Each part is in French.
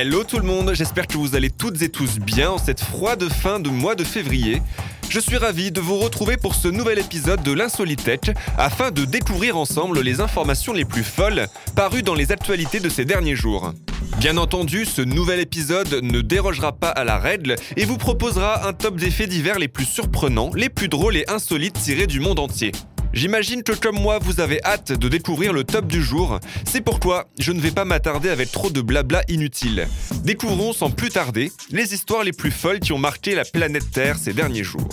Hello tout le monde, j'espère que vous allez toutes et tous bien en cette froide fin de mois de février. Je suis ravi de vous retrouver pour ce nouvel épisode de l'Insolitech afin de découvrir ensemble les informations les plus folles parues dans les actualités de ces derniers jours. Bien entendu, ce nouvel épisode ne dérogera pas à la règle et vous proposera un top des faits divers les plus surprenants, les plus drôles et insolites tirés du monde entier. J'imagine que comme moi, vous avez hâte de découvrir le top du jour. C'est pourquoi je ne vais pas m'attarder avec trop de blabla inutile. Découvrons sans plus tarder les histoires les plus folles qui ont marqué la planète Terre ces derniers jours.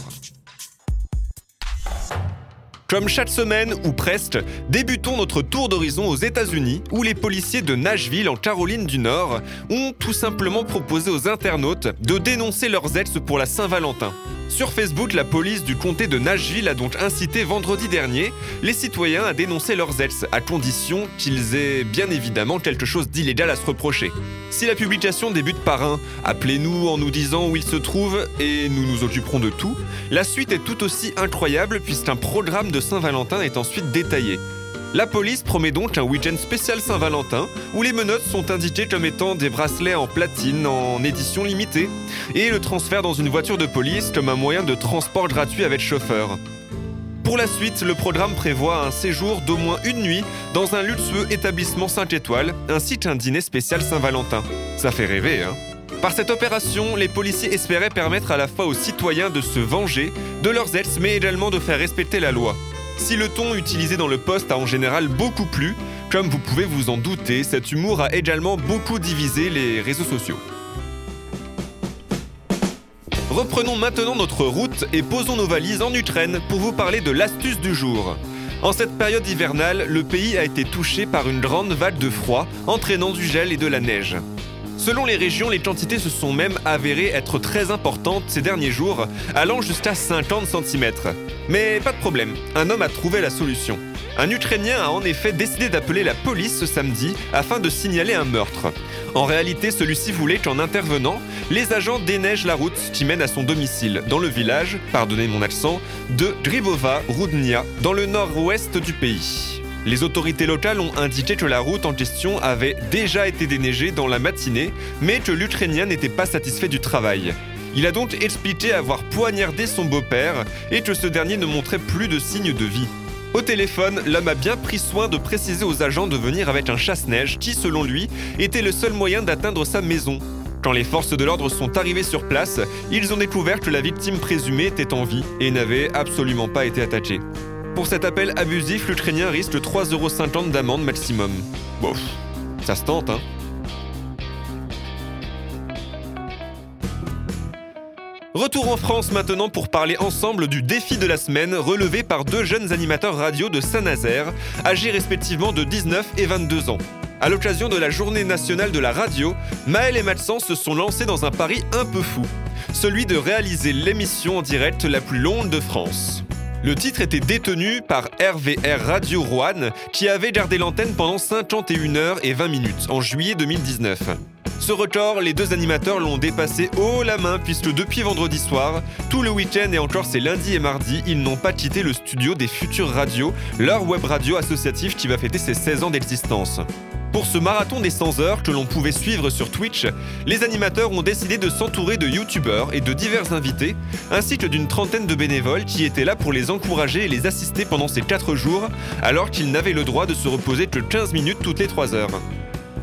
Comme chaque semaine, ou presque, débutons notre tour d'horizon aux États-Unis, où les policiers de Nashville, en Caroline du Nord, ont tout simplement proposé aux internautes de dénoncer leurs ex pour la Saint-Valentin. Sur Facebook, la police du comté de Nashville a donc incité vendredi dernier les citoyens à dénoncer leurs ex, à condition qu'ils aient bien évidemment quelque chose d'illégal à se reprocher. Si la publication débute par un Appelez-nous en nous disant où il se trouve et nous nous occuperons de tout, la suite est tout aussi incroyable puisqu'un programme de Saint-Valentin est ensuite détaillé. La police promet donc un week-end spécial Saint-Valentin où les menottes sont indiquées comme étant des bracelets en platine en édition limitée et le transfert dans une voiture de police comme un moyen de transport gratuit avec chauffeur. Pour la suite, le programme prévoit un séjour d'au moins une nuit dans un luxueux établissement 5 étoiles ainsi qu'un dîner spécial Saint-Valentin. Ça fait rêver, hein par cette opération, les policiers espéraient permettre à la fois aux citoyens de se venger de leurs ex, mais également de faire respecter la loi. Si le ton utilisé dans le poste a en général beaucoup plu, comme vous pouvez vous en douter, cet humour a également beaucoup divisé les réseaux sociaux. Reprenons maintenant notre route et posons nos valises en Ukraine pour vous parler de l'astuce du jour. En cette période hivernale, le pays a été touché par une grande vague de froid, entraînant du gel et de la neige. Selon les régions, les quantités se sont même avérées être très importantes ces derniers jours, allant jusqu'à 50 cm. Mais pas de problème, un homme a trouvé la solution. Un Ukrainien a en effet décidé d'appeler la police ce samedi afin de signaler un meurtre. En réalité, celui-ci voulait qu'en intervenant, les agents déneigent la route qui mène à son domicile, dans le village, pardonnez mon accent, de Gribova Rudnia, dans le nord-ouest du pays. Les autorités locales ont indiqué que la route en question avait déjà été déneigée dans la matinée, mais que l'Ukrainien n'était pas satisfait du travail. Il a donc expliqué avoir poignardé son beau-père et que ce dernier ne montrait plus de signes de vie. Au téléphone, l'homme a bien pris soin de préciser aux agents de venir avec un chasse-neige qui, selon lui, était le seul moyen d'atteindre sa maison. Quand les forces de l'ordre sont arrivées sur place, ils ont découvert que la victime présumée était en vie et n'avait absolument pas été attaquée. Pour cet appel abusif, l'Ukrainien risque 3,50€ d'amende maximum. Bof, ça se tente, hein Retour en France maintenant pour parler ensemble du défi de la semaine relevé par deux jeunes animateurs radio de Saint-Nazaire, âgés respectivement de 19 et 22 ans. À l'occasion de la journée nationale de la radio, Maël et Matsan se sont lancés dans un pari un peu fou, celui de réaliser l'émission en direct la plus longue de France. Le titre était détenu par RVR Radio Rouen, qui avait gardé l'antenne pendant 51 heures et 20 minutes en juillet 2019. Ce record, les deux animateurs l'ont dépassé haut la main puisque depuis vendredi soir, tout le week-end et encore ces lundis et mardis, ils n'ont pas quitté le studio des Futures Radios, leur web radio associatif qui va fêter ses 16 ans d'existence. Pour ce marathon des 100 heures que l'on pouvait suivre sur Twitch, les animateurs ont décidé de s'entourer de youtubeurs et de divers invités, ainsi que d'une trentaine de bénévoles qui étaient là pour les encourager et les assister pendant ces 4 jours, alors qu'ils n'avaient le droit de se reposer que 15 minutes toutes les 3 heures.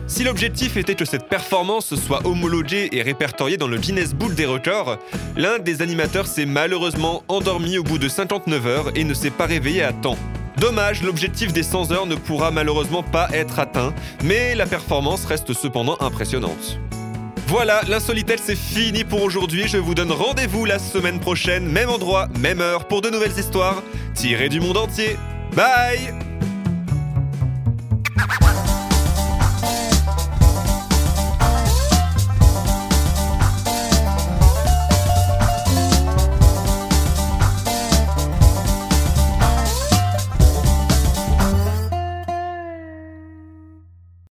Si l'objectif était que cette performance soit homologuée et répertoriée dans le Guinness Book des records, l'un des animateurs s'est malheureusement endormi au bout de 59 heures et ne s'est pas réveillé à temps. Dommage, l'objectif des 100 heures ne pourra malheureusement pas être atteint, mais la performance reste cependant impressionnante. Voilà, l'insolitelle c'est fini pour aujourd'hui. Je vous donne rendez-vous la semaine prochaine, même endroit, même heure, pour de nouvelles histoires tirées du monde entier. Bye